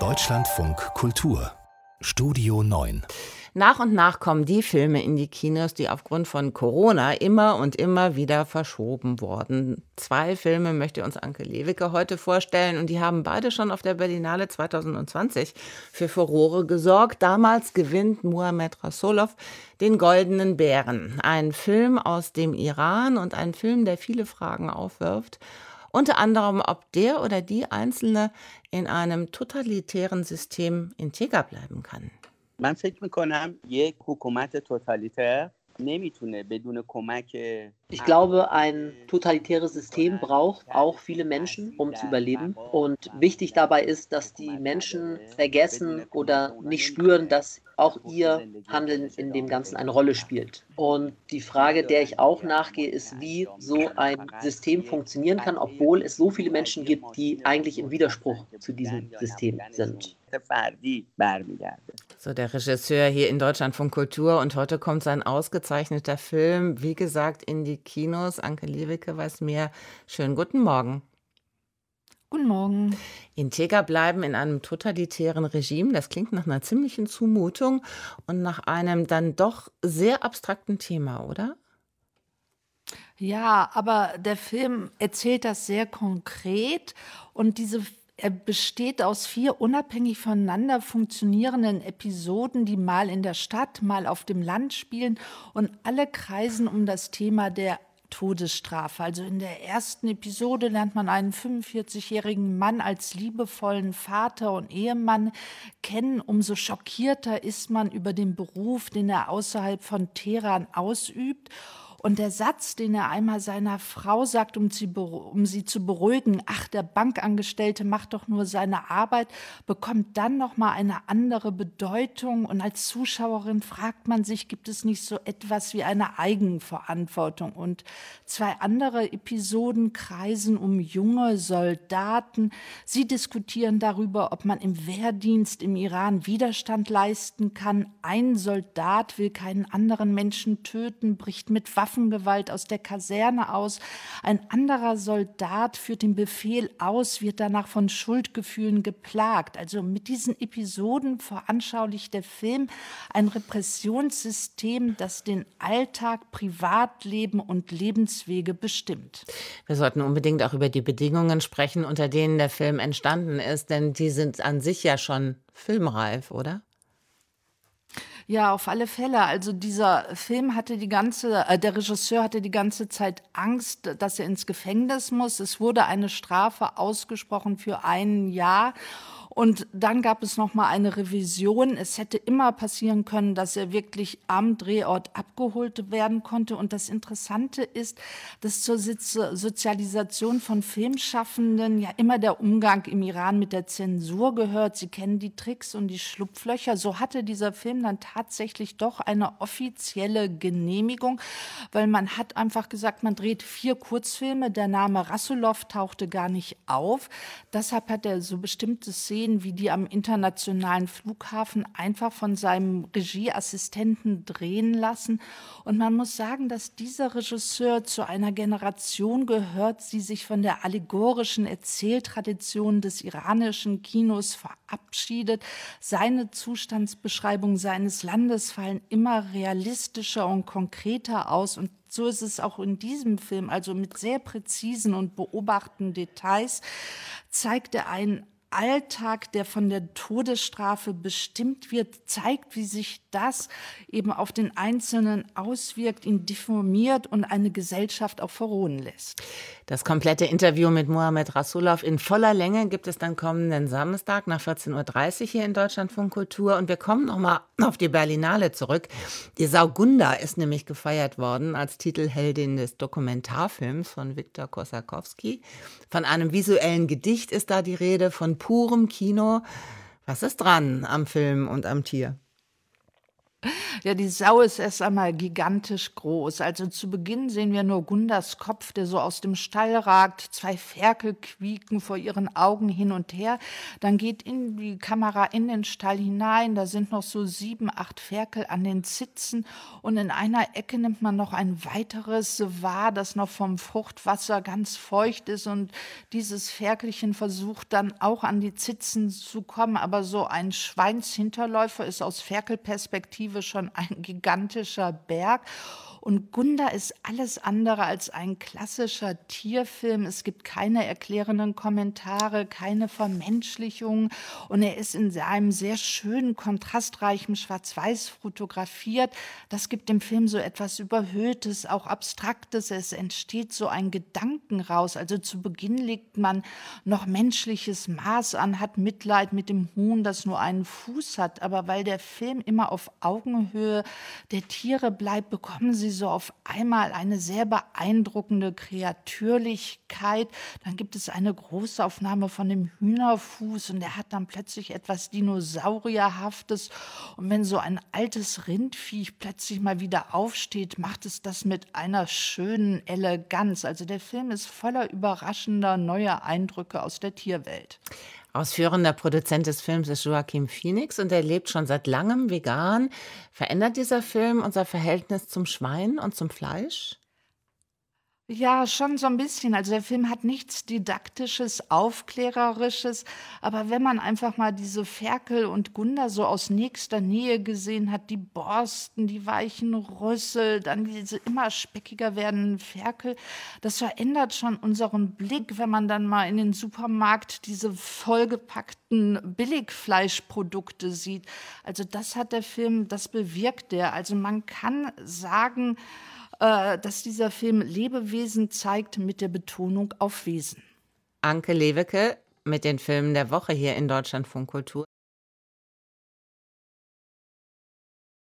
Deutschlandfunk Kultur Studio 9 nach und nach kommen die Filme in die Kinos, die aufgrund von Corona immer und immer wieder verschoben wurden. Zwei Filme möchte uns Anke Lewicke heute vorstellen und die haben beide schon auf der Berlinale 2020 für Furore gesorgt. Damals gewinnt Mohamed Rasolov den Goldenen Bären, ein Film aus dem Iran und ein Film, der viele Fragen aufwirft Unter anderem, ob der oder die Einzelne in einem totalitären System integer bleiben kann. من فکر میکنم یک حکومت توتالیتر ich glaube, ein totalitäres System braucht auch viele Menschen, um zu überleben. Und wichtig dabei ist, dass die Menschen vergessen oder nicht spüren, dass auch ihr Handeln in dem Ganzen eine Rolle spielt. Und die Frage, der ich auch nachgehe, ist, wie so ein System funktionieren kann, obwohl es so viele Menschen gibt, die eigentlich im Widerspruch zu diesem System sind. So, der Regisseur hier in Deutschland von Kultur und heute kommt sein ausgezeichneter Film, wie gesagt, in die Kinos. Anke Liewicke weiß mehr. Schönen guten Morgen. Guten Morgen. Integer bleiben in einem totalitären Regime, das klingt nach einer ziemlichen Zumutung und nach einem dann doch sehr abstrakten Thema, oder? Ja, aber der Film erzählt das sehr konkret und diese er besteht aus vier unabhängig voneinander funktionierenden Episoden, die mal in der Stadt, mal auf dem Land spielen und alle kreisen um das Thema der Todesstrafe. Also in der ersten Episode lernt man einen 45-jährigen Mann als liebevollen Vater und Ehemann kennen. Umso schockierter ist man über den Beruf, den er außerhalb von Teheran ausübt. Und der Satz, den er einmal seiner Frau sagt, um sie, um sie zu beruhigen, ach, der Bankangestellte macht doch nur seine Arbeit, bekommt dann nochmal eine andere Bedeutung. Und als Zuschauerin fragt man sich, gibt es nicht so etwas wie eine Eigenverantwortung? Und zwei andere Episoden kreisen um junge Soldaten. Sie diskutieren darüber, ob man im Wehrdienst im Iran Widerstand leisten kann. Ein Soldat will keinen anderen Menschen töten, bricht mit Waffen Waffengewalt aus der Kaserne aus. Ein anderer Soldat führt den Befehl aus, wird danach von Schuldgefühlen geplagt. Also mit diesen Episoden veranschaulicht der Film ein Repressionssystem, das den Alltag, Privatleben und Lebenswege bestimmt. Wir sollten unbedingt auch über die Bedingungen sprechen, unter denen der Film entstanden ist, denn die sind an sich ja schon filmreif, oder? Ja, auf alle Fälle. Also dieser Film hatte die ganze, äh, der Regisseur hatte die ganze Zeit Angst, dass er ins Gefängnis muss. Es wurde eine Strafe ausgesprochen für ein Jahr. Und dann gab es noch mal eine Revision. Es hätte immer passieren können, dass er wirklich am Drehort abgeholt werden konnte. Und das Interessante ist, dass zur Sozialisation von Filmschaffenden ja immer der Umgang im Iran mit der Zensur gehört. Sie kennen die Tricks und die Schlupflöcher. So hatte dieser Film dann tatsächlich doch eine offizielle Genehmigung, weil man hat einfach gesagt, man dreht vier Kurzfilme. Der Name Rassulov tauchte gar nicht auf. Deshalb hat er so bestimmte Szenen sehen, wie die am internationalen Flughafen einfach von seinem Regieassistenten drehen lassen. Und man muss sagen, dass dieser Regisseur zu einer Generation gehört, die sich von der allegorischen Erzähltradition des iranischen Kinos verabschiedet. Seine Zustandsbeschreibungen seines Landes fallen immer realistischer und konkreter aus und so ist es auch in diesem Film, also mit sehr präzisen und beobachtenden Details, zeigt er einen Alltag, der von der Todesstrafe bestimmt wird, zeigt, wie sich das eben auf den Einzelnen auswirkt, ihn deformiert und eine Gesellschaft auch verrohen lässt. Das komplette Interview mit Mohamed Rasulov in voller Länge gibt es dann kommenden Samstag nach 14.30 Uhr hier in Deutschland von Kultur. Und wir kommen nochmal auf die Berlinale zurück. Die Saugunda ist nämlich gefeiert worden als Titelheldin des Dokumentarfilms von Viktor Kosakowski. Von einem visuellen Gedicht ist da die Rede, von purem Kino. Was ist dran am Film und am Tier? Ja, die Sau ist erst einmal gigantisch groß. Also zu Beginn sehen wir nur Gundas Kopf, der so aus dem Stall ragt. Zwei Ferkel quieken vor ihren Augen hin und her. Dann geht in die Kamera in den Stall hinein. Da sind noch so sieben, acht Ferkel an den Zitzen. Und in einer Ecke nimmt man noch ein weiteres wahr, das noch vom Fruchtwasser ganz feucht ist. Und dieses Ferkelchen versucht dann auch an die Zitzen zu kommen. Aber so ein Schweinshinterläufer ist aus Ferkelperspektive schon ein gigantischer Berg. Und Gunda ist alles andere als ein klassischer Tierfilm. Es gibt keine erklärenden Kommentare, keine Vermenschlichung. Und er ist in einem sehr schönen, kontrastreichen Schwarz-Weiß fotografiert. Das gibt dem Film so etwas Überhöhtes, auch Abstraktes. Es entsteht so ein Gedanken raus. Also zu Beginn legt man noch menschliches Maß an, hat Mitleid mit dem Huhn, das nur einen Fuß hat. Aber weil der Film immer auf Augenhöhe der Tiere bleibt, bekommen sie so auf einmal eine sehr beeindruckende Kreatürlichkeit. Dann gibt es eine Großaufnahme von dem Hühnerfuß und der hat dann plötzlich etwas Dinosaurierhaftes. Und wenn so ein altes Rindviech plötzlich mal wieder aufsteht, macht es das mit einer schönen Eleganz. Also der Film ist voller überraschender neuer Eindrücke aus der Tierwelt. Ausführender Produzent des Films ist Joachim Phoenix und er lebt schon seit langem vegan. Verändert dieser Film unser Verhältnis zum Schwein und zum Fleisch? Ja, schon so ein bisschen. Also der Film hat nichts Didaktisches, Aufklärerisches, aber wenn man einfach mal diese Ferkel und Gunda so aus nächster Nähe gesehen hat, die Borsten, die weichen Rüssel, dann diese immer speckiger werdenden Ferkel, das verändert schon unseren Blick, wenn man dann mal in den Supermarkt diese vollgepackten Billigfleischprodukte sieht. Also das hat der Film, das bewirkt er. Also man kann sagen, äh, dass dieser Film Lebewesen zeigt mit der Betonung auf Wesen. Anke Lewecke mit den Filmen der Woche hier in Deutschlandfunk Kultur.